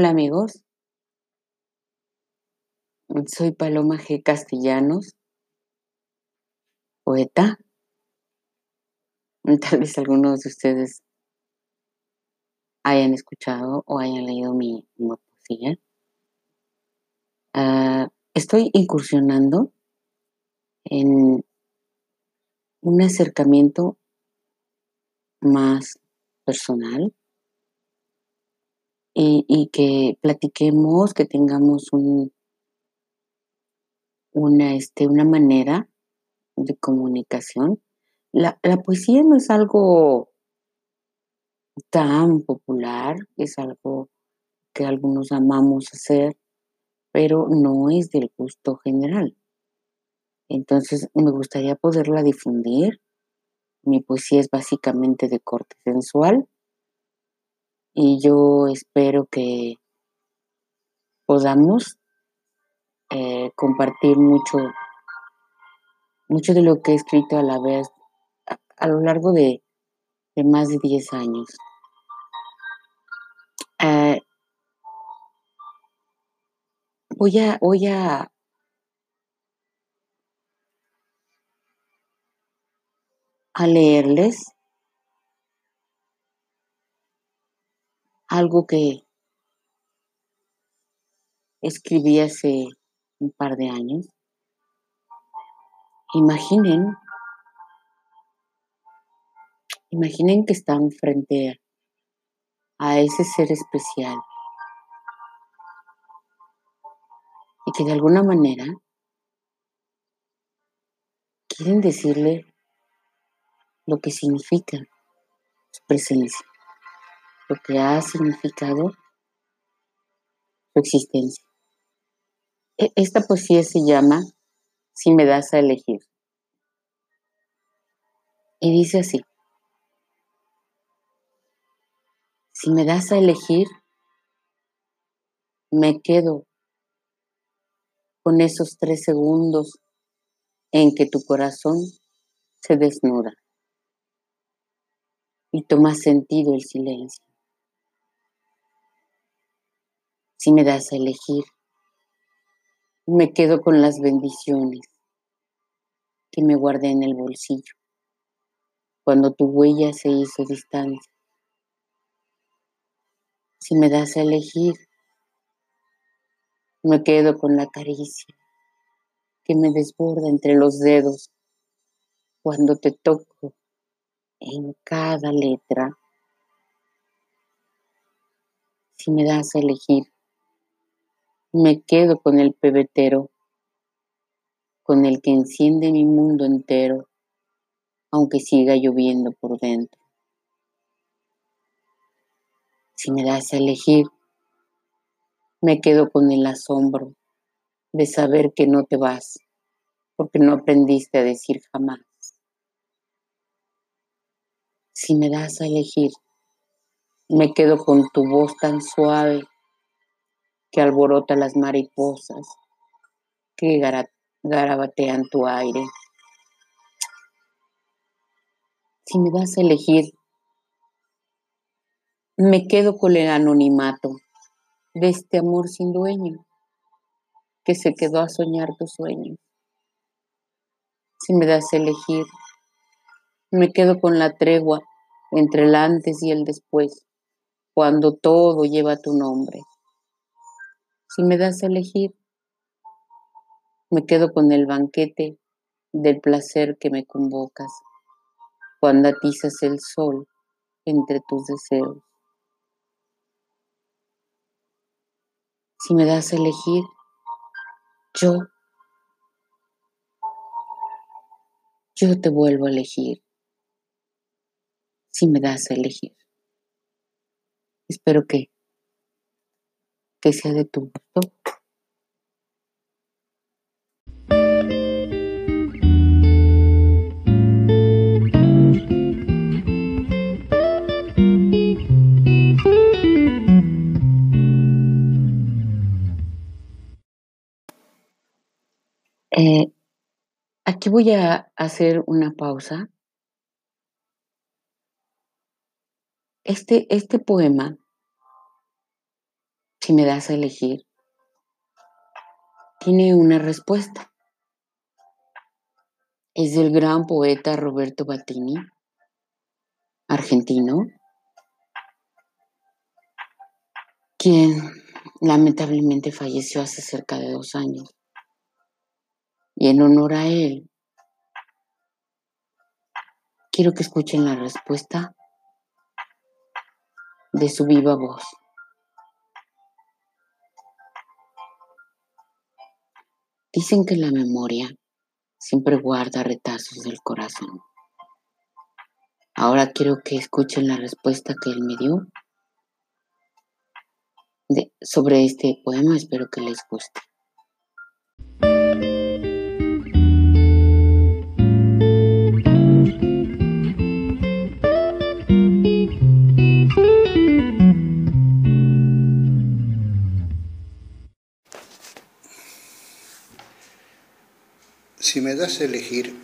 Hola amigos, soy Paloma G. Castellanos, poeta. Tal vez algunos de ustedes hayan escuchado o hayan leído mi, poesía. Ah, estoy incursionando en un acercamiento más personal y, y que platiquemos, que tengamos un, una, este, una manera de comunicación. La, la poesía no es algo tan popular, es algo que algunos amamos hacer, pero no es del gusto general. Entonces me gustaría poderla difundir. Mi poesía es básicamente de corte sensual y yo espero que podamos eh, compartir mucho, mucho de lo que he escrito a la vez a, lo largo de, de, más de 10 años. Eh, voy a, voy a a leerles algo que escribí hace un par de años. Imaginen, imaginen que están frente a, ese ser especial y que de alguna manera quieren decirle lo que significa su presencia, lo que ha significado su existencia. E, esta poesía se llama Si me das a elegir. Y dice así, si me das a elegir, me quedo con esos tres segundos en que tu corazón se desnuda y toma sentido el silencio. Si me das a elegir, me quedo con las bendiciones que me guardé en el bolsillo cuando tu huella se hizo distancia. Si me das a elegir, me quedo con la caricia que me desborda entre los dedos cuando te toco en cada letra. Si me das a elegir, me quedo con el pebetero, con el que enciende mi mundo entero, aunque siga lloviendo por dentro. Si me das a elegir, me quedo con el asombro de saber que no te vas, porque no aprendiste a decir jamás. Si me das a elegir, me quedo con tu voz tan suave que alborota las mariposas que garabatean tu aire. Si me das a elegir, me quedo con el anonimato de este amor sin dueño que se quedó a soñar tus sueños. Si me das a elegir, me quedo con la tregua entre el antes y el después, cuando todo lleva tu nombre. Si me das a elegir, me quedo con el banquete del placer que me convocas, cuando atizas el sol entre tus deseos. Si me das a elegir, yo, yo te vuelvo a elegir si me das a elegir. Espero que, que sea de tu gusto. Eh, aquí voy a hacer una pausa Este, este poema si me das a elegir, tiene una respuesta. Es del gran poeta Roberto Battini, argentino, quien lamentablemente falleció hace cerca de dos años. Y en honor a él, quiero que escuchen la respuesta de su viva voz. Dicen que la memoria siempre guarda retazos del corazón. Ahora quiero que escuchen la respuesta que él me dio sobre este poema. Espero que les guste. Si me das a elegir,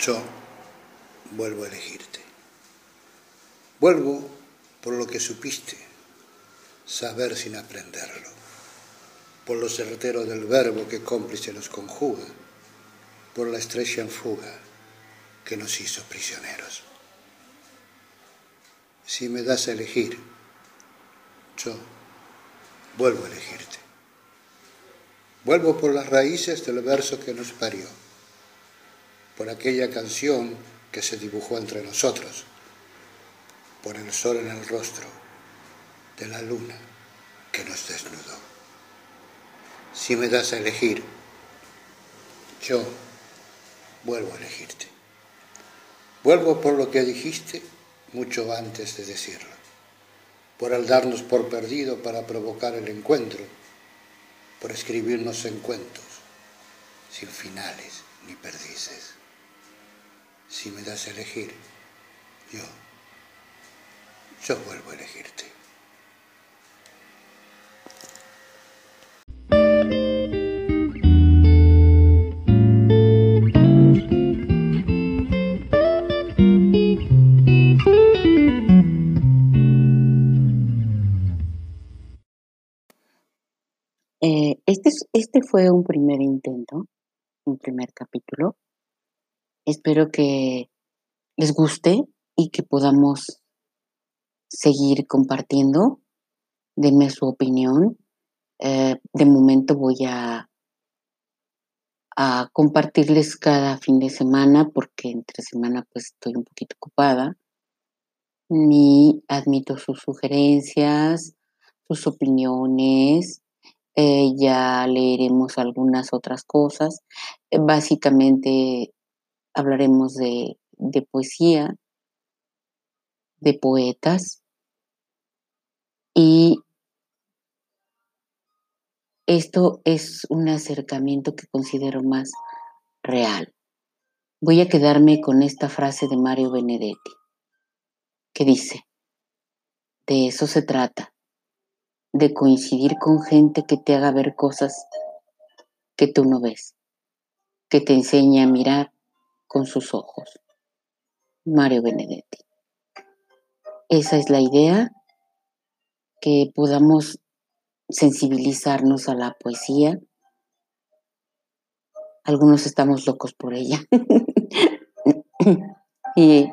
yo vuelvo a elegirte. Vuelvo por lo que supiste, saber sin aprenderlo, por lo certero del verbo que cómplice nos conjuga, por la estrella en fuga que nos hizo prisioneros. Si me das a elegir, yo vuelvo a elegirte. Vuelvo por las raíces del verso que nos parió, por aquella canción que se dibujó entre nosotros, por el sol en el rostro de la luna que nos desnudó. Si me das a elegir, yo vuelvo a elegirte. Vuelvo por lo que dijiste mucho antes de decirlo, por el darnos por perdido para provocar el encuentro por escribirnos en cuentos, sin finales ni perdices. Si me das a elegir, yo, yo vuelvo a elegirte. Fue un primer intento, un primer capítulo. Espero que les guste y que podamos seguir compartiendo. Denme su opinión. Eh, de momento voy a, a compartirles cada fin de semana porque entre semana pues estoy un poquito ocupada. Ni admito sus sugerencias, sus opiniones, eh, ya leeremos algunas otras cosas. Eh, básicamente hablaremos de, de poesía, de poetas y esto es un acercamiento que considero más real. Voy a quedarme con esta frase de Mario Benedetti, que dice, de eso se trata, de coincidir con gente que te haga ver cosas que tú no ves, que te enseñe a mirar con sus ojos. Mario Benedetti. Esa es la idea, que podamos sensibilizarnos a la poesía. Algunos estamos locos por ella. y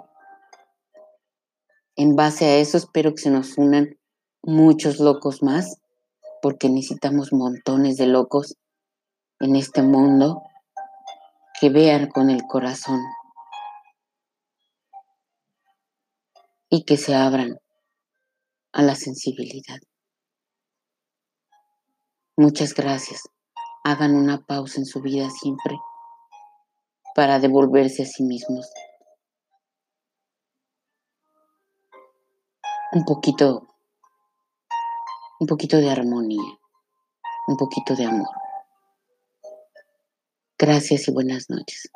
en base a eso espero que se nos unan muchos locos más, porque necesitamos montones de locos en este mundo que vean con el corazón y que se abran a la sensibilidad. Muchas gracias. Hagan una pausa en su vida siempre para devolverse a sí mismos. Un poquito un poquito de armonía, un poquito de amor. Gracias y buenas noches.